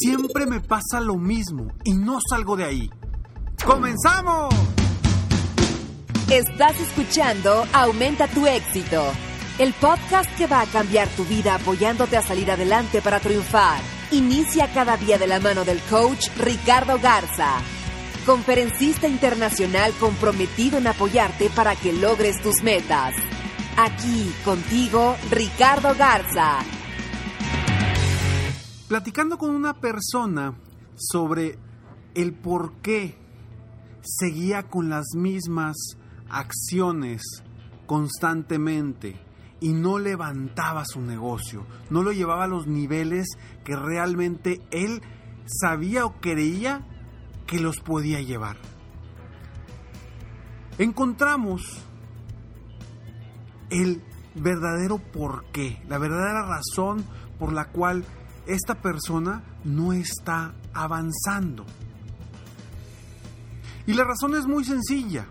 Siempre me pasa lo mismo y no salgo de ahí. ¡Comenzamos! Estás escuchando Aumenta tu éxito, el podcast que va a cambiar tu vida apoyándote a salir adelante para triunfar. Inicia cada día de la mano del coach Ricardo Garza, conferencista internacional comprometido en apoyarte para que logres tus metas. Aquí contigo, Ricardo Garza. Platicando con una persona sobre el por qué seguía con las mismas acciones constantemente y no levantaba su negocio, no lo llevaba a los niveles que realmente él sabía o creía que los podía llevar. Encontramos el verdadero porqué, la verdadera razón por la cual esta persona no está avanzando. Y la razón es muy sencilla.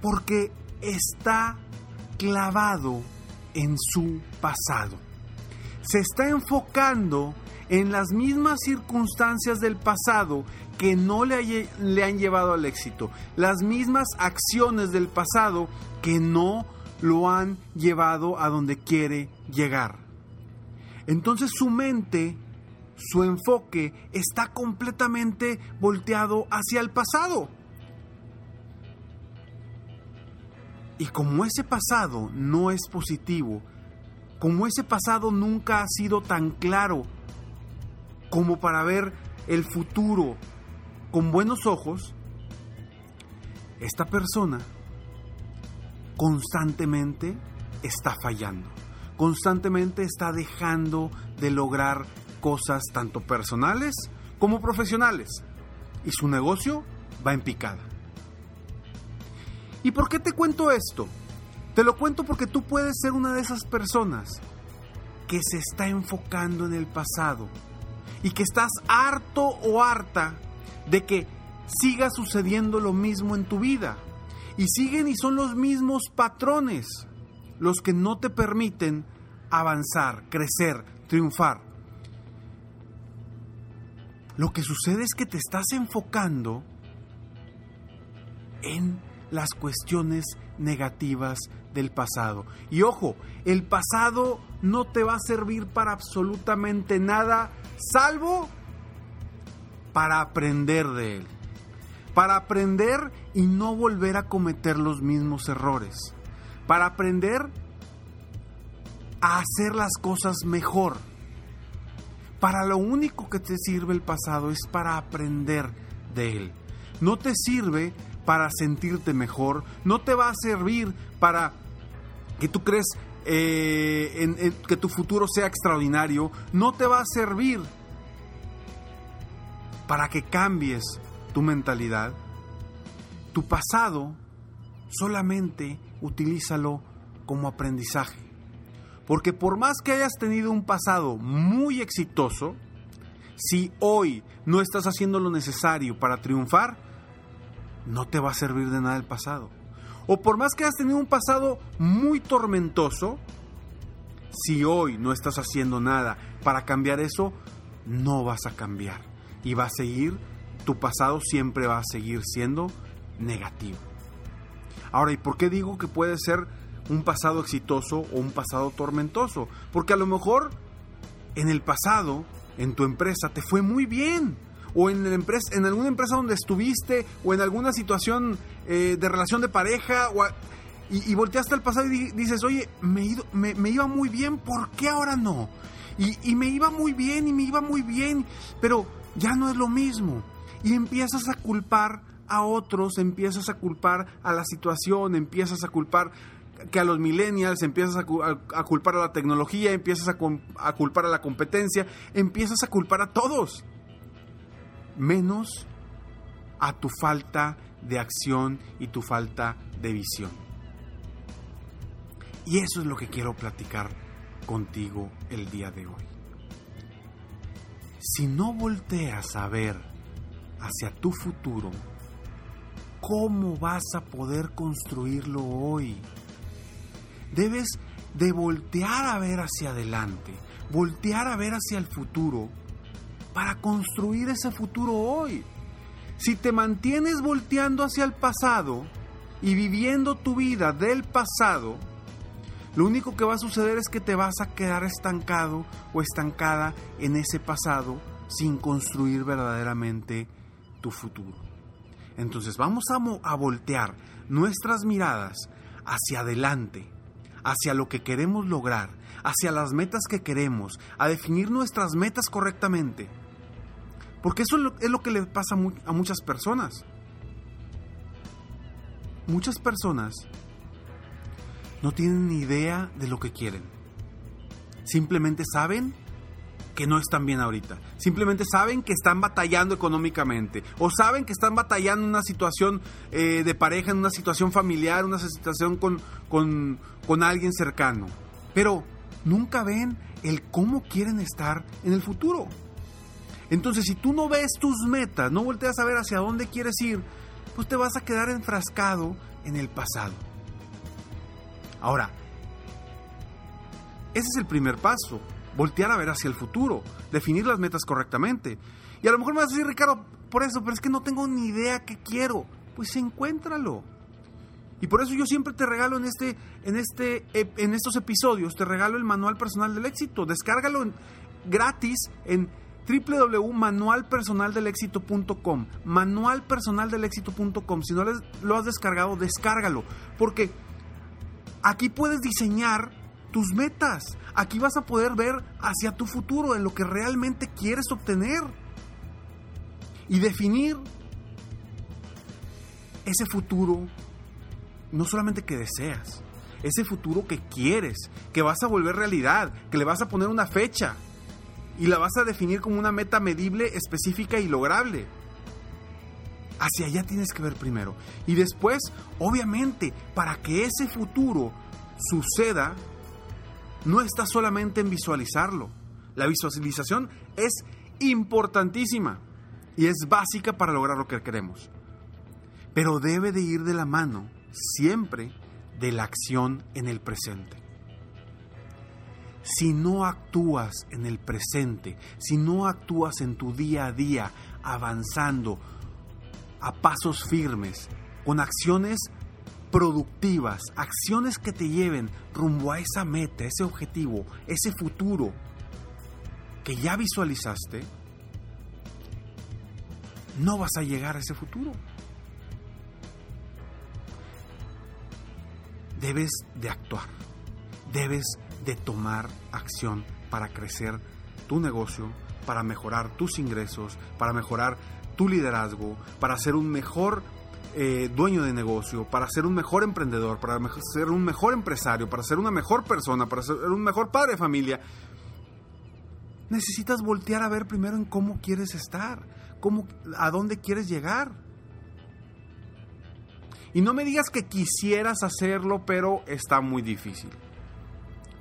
Porque está clavado en su pasado. Se está enfocando en las mismas circunstancias del pasado que no le, le, han llevado al éxito. Las mismas acciones del pasado que no lo han llevado a donde quiere llegar. Entonces su mente, su enfoque está completamente volteado hacia el pasado. Y como ese pasado no es positivo, como ese pasado nunca ha sido tan claro como para ver el futuro con buenos ojos, esta persona constantemente está fallando constantemente está dejando de lograr cosas tanto personales como profesionales y su negocio va en picada. ¿Y por qué te cuento esto? Te lo cuento porque tú puedes ser una de esas personas que se está enfocando en el pasado y que estás harto o harta de que siga sucediendo lo mismo en tu vida. Y siguen y son los mismos patrones los que no te permiten avanzar, crecer, triunfar. Lo que sucede es que te estás enfocando en las cuestiones negativas del pasado. Y ojo, el pasado no te va a servir para absolutamente nada, salvo para aprender de él. Para aprender y no volver a cometer los mismos errores para aprender a hacer las cosas mejor. Para lo único que te sirve el pasado es para aprender de él. No te sirve para sentirte mejor, no te va a servir para que tú crees eh, que tu futuro sea extraordinario, no te va a servir para que cambies tu mentalidad. Tu pasado solamente utilízalo como aprendizaje. Porque por más que hayas tenido un pasado muy exitoso, si hoy no estás haciendo lo necesario para triunfar, no te va a servir de nada el pasado. O por más que hayas tenido un pasado muy tormentoso, si hoy no estás haciendo nada para cambiar eso, no vas a cambiar. Y va a seguir, tu pasado siempre va a seguir siendo negativo. Ahora, ¿y por qué digo que puede ser un pasado exitoso o un pasado tormentoso? Porque a lo mejor en el pasado, en tu empresa, te fue muy bien. O en, empresa, en alguna empresa donde estuviste, o en alguna situación eh, de relación de pareja, y, y, volteaste al pasado y dices, oye, me, ido, me, iba muy bien, ¿por qué ahora no? Y me iba muy bien, y me iba muy bien, pero ya no es lo mismo. Y empiezas a culpar a otros, empiezas a culpar a la situación, empiezas a culpar que a los millennials, empiezas a, culpar a la tecnología, empiezas a, a culpar a la competencia, empiezas a culpar a todos, menos a tu falta de acción y tu falta de visión. Y eso es lo que quiero platicar contigo el día de hoy. Si no volteas a ver hacia tu futuro, ¿cómo vas a poder construirlo hoy? Debes de voltear a ver hacia adelante, voltear a ver hacia el futuro para construir ese futuro hoy. Si te mantienes volteando hacia el pasado y viviendo tu vida del pasado, lo único que va a suceder es que te vas a quedar estancado o estancada en ese pasado sin construir verdaderamente tu futuro. Entonces vamos a, voltear nuestras miradas hacia adelante, hacia lo que queremos lograr, hacia las metas que queremos, a definir nuestras metas correctamente. Porque eso es lo, es lo que le pasa a muchas personas. Muchas personas no tienen ni idea de lo que quieren. Simplemente saben que no están bien ahorita. Simplemente saben que están batallando económicamente. O saben que están batallando en una situación eh, de pareja, en una situación familiar, una situación con, con, con alguien cercano. Pero nunca ven el cómo quieren estar en el futuro. Entonces, si tú no ves tus metas, no volteas a ver hacia dónde quieres ir, pues te vas a quedar enfrascado en el pasado. Ahora, ese es el primer paso, voltear a ver hacia el futuro, definir las metas correctamente. Y a lo mejor me vas a decir, Ricardo, por eso, pero es que no tengo ni idea qué quiero. Pues encuéntralo. Y por eso yo siempre te regalo en este, en este, en estos episodios, te regalo el manual personal del éxito. Descárgalo gratis en www.manualpersonaldelexito.com manualpersonaldelexito.com si no lo has descargado, descárgalo porque Aquí puedes diseñar tus metas. Aquí vas a poder ver hacia tu futuro, en lo que realmente quieres obtener. Y definir ese futuro, no solamente que deseas, ese futuro que quieres, que vas a volver realidad, que le vas a poner una fecha y la vas a definir como una meta medible, específica y lograble. Hacia allá tienes que ver primero. Y después, obviamente, para que ese futuro suceda, no está solamente en visualizarlo. La visualización es importantísima y es básica para lograr lo que queremos. Pero debe de ir de la mano siempre de la acción en el presente. Si no actúas en el presente, si no actúas en tu día a día, avanzando, a pasos firmes, con acciones productivas, acciones que te lleven rumbo a esa meta, ese objetivo, ese futuro que ya visualizaste, no vas a llegar a ese futuro. Debes de actuar, debes de tomar acción para crecer tu negocio, para mejorar tus ingresos, para mejorar tu liderazgo, para ser un mejor eh, dueño de negocio, para ser un mejor emprendedor, para ser un mejor empresario, para ser una mejor persona, para ser un mejor padre de familia, necesitas voltear a ver primero en cómo quieres estar, cómo, a dónde quieres llegar. Y no me digas que quisieras hacerlo, pero está muy difícil.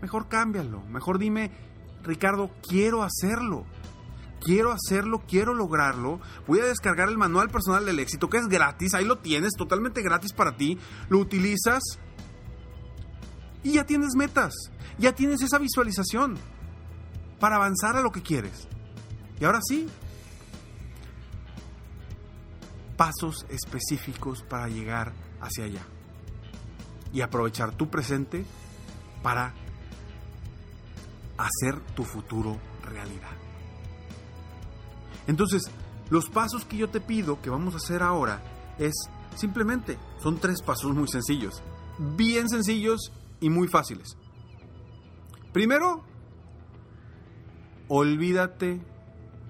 Mejor cámbialo, mejor dime, Ricardo, quiero hacerlo quiero hacerlo, quiero lograrlo, voy a descargar el manual personal del éxito, que es gratis, ahí lo tienes, totalmente gratis para ti, lo utilizas y ya tienes metas, ya tienes esa visualización para avanzar a lo que quieres. Y ahora sí, pasos específicos para llegar hacia allá y aprovechar tu presente para hacer tu futuro realidad. Entonces, los pasos que yo te pido que vamos a hacer ahora es simplemente, son tres pasos muy sencillos, bien sencillos y muy fáciles. Primero, olvídate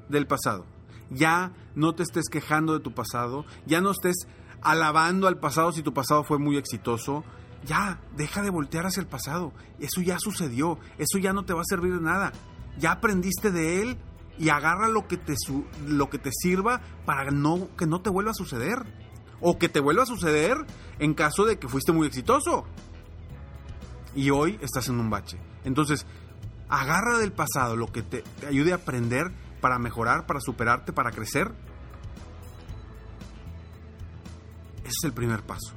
del pasado. Ya no te estés quejando de tu pasado, ya no estés alabando al pasado si tu pasado fue muy exitoso. Ya, deja de voltear hacia el pasado. Eso ya sucedió, eso ya no te va a servir de nada. Ya aprendiste de él y agarra lo que te, lo que te sirva para no, que no te vuelva a suceder. O que te vuelva a suceder en caso de que fuiste muy exitoso. Y hoy estás en un bache. Entonces, agarra del pasado lo que te, te ayude a aprender para mejorar, para superarte, para crecer. Ese es el primer paso.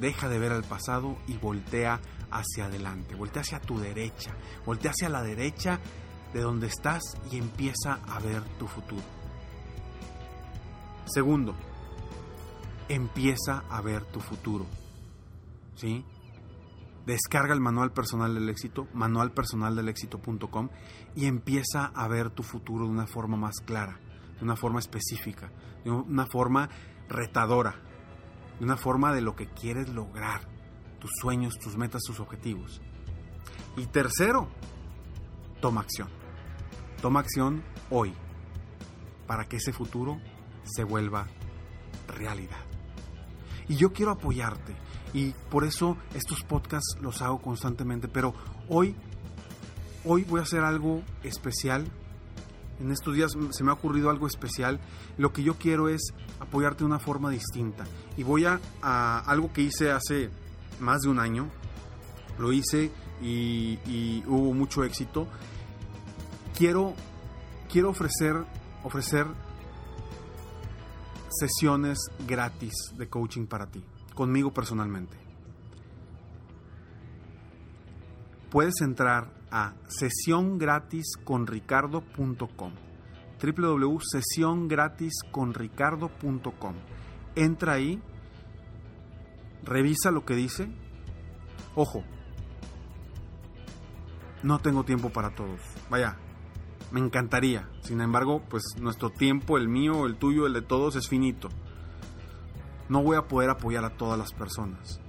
Deja de ver al pasado y voltea hacia adelante, voltea hacia tu derecha, voltea hacia la derecha de donde estás y empieza a ver tu futuro. Segundo, empieza a ver tu futuro. ¿Sí? Descarga el manual personal del éxito, manualpersonaldelexito.com y empieza a ver tu futuro de una forma más clara, de una forma específica, de una forma retadora, de una forma de lo que quieres lograr, tus sueños, tus metas, tus objetivos. Y tercero, toma acción. Toma acción hoy para que ese futuro se vuelva realidad. Y yo quiero apoyarte y por eso estos podcasts los hago constantemente, pero hoy hoy voy a hacer algo especial. En estos días se me ha ocurrido algo especial. Lo que yo quiero es apoyarte de una forma distinta. Y voy a, algo que hice hace más de un año. Lo hice y hubo mucho éxito. Quiero, quiero ofrecer, ofrecer sesiones gratis de coaching para ti, conmigo personalmente. Puedes entrar a sesiongratisconricardo.com www.sesiongratisconricardo.com Entra ahí, revisa lo que dice. Ojo, no tengo tiempo para todos. Vaya, me encantaría. Sin embargo, pues nuestro tiempo, el mío, el tuyo, el de todos es finito. No voy a poder apoyar a todas las personas.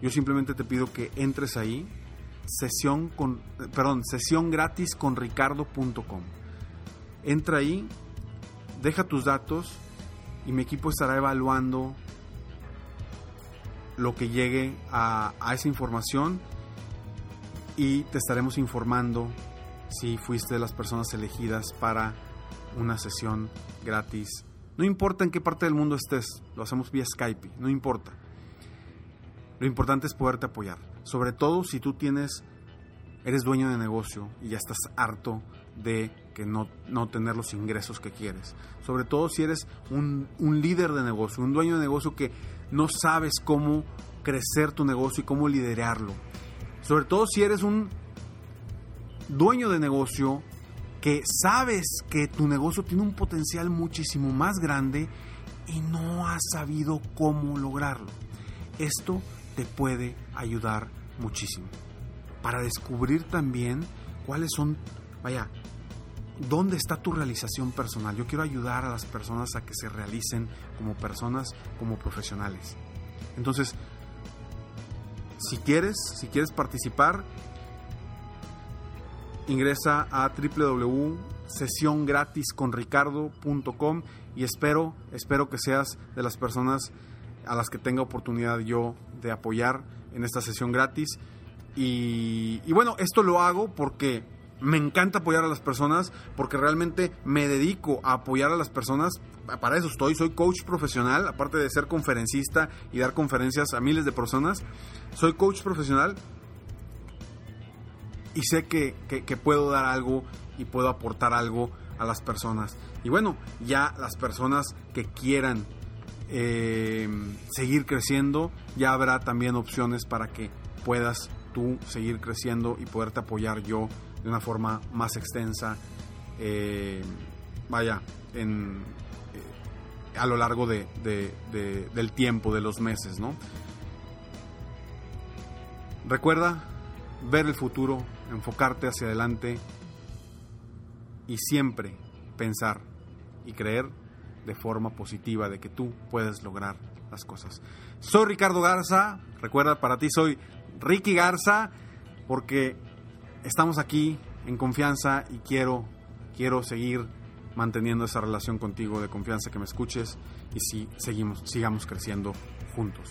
Yo simplemente te pido que entres ahí, sesión con, perdón, sesión gratis con ricardo.com. Entra ahí, deja tus datos y mi equipo estará evaluando lo que llegue a, a esa información y te estaremos informando si fuiste de las personas elegidas para una sesión gratis. No importa en qué parte del mundo estés, lo hacemos vía Skype, no importa. Lo importante es poderte apoyar, sobre todo si tú tienes, eres dueño de negocio y ya estás harto de que no, no tener los ingresos que quieres. Sobre todo si eres un, un líder de negocio, un dueño de negocio que no sabes cómo crecer tu negocio y cómo liderarlo. Sobre todo si eres un dueño de negocio que sabes que tu negocio tiene un potencial muchísimo más grande y no has sabido cómo lograrlo. Esto te puede ayudar muchísimo. Para descubrir también cuáles son, vaya, dónde está tu realización personal. Yo quiero ayudar a las personas a que se realicen como personas, como profesionales. Entonces, si quieres, si quieres participar, ingresa a www.sesiongratisconricardo.com y espero, espero que seas de las personas a las que tenga oportunidad yo de apoyar en esta sesión gratis. Y, y, bueno, esto lo hago porque me encanta apoyar a las personas, porque realmente me dedico a apoyar a las personas. Para eso estoy, soy coach profesional, aparte de ser conferencista y dar conferencias a miles de personas. Soy coach profesional y sé que, que, puedo dar algo y puedo aportar algo a las personas. Y bueno, ya las personas que quieran eh, seguir creciendo, ya habrá también opciones para que puedas tú seguir creciendo y poderte apoyar yo de una forma más extensa, eh, vaya, en, eh, a lo largo de, de, del tiempo, de los meses, ¿no? Recuerda ver el futuro, enfocarte hacia adelante y siempre pensar y creer de forma positiva de que tú puedes lograr las cosas. Soy Ricardo Garza, recuerda, para ti soy Ricky Garza, porque estamos aquí en confianza y quiero, quiero seguir manteniendo esa relación contigo de confianza, que me escuches y si seguimos, sigamos creciendo juntos.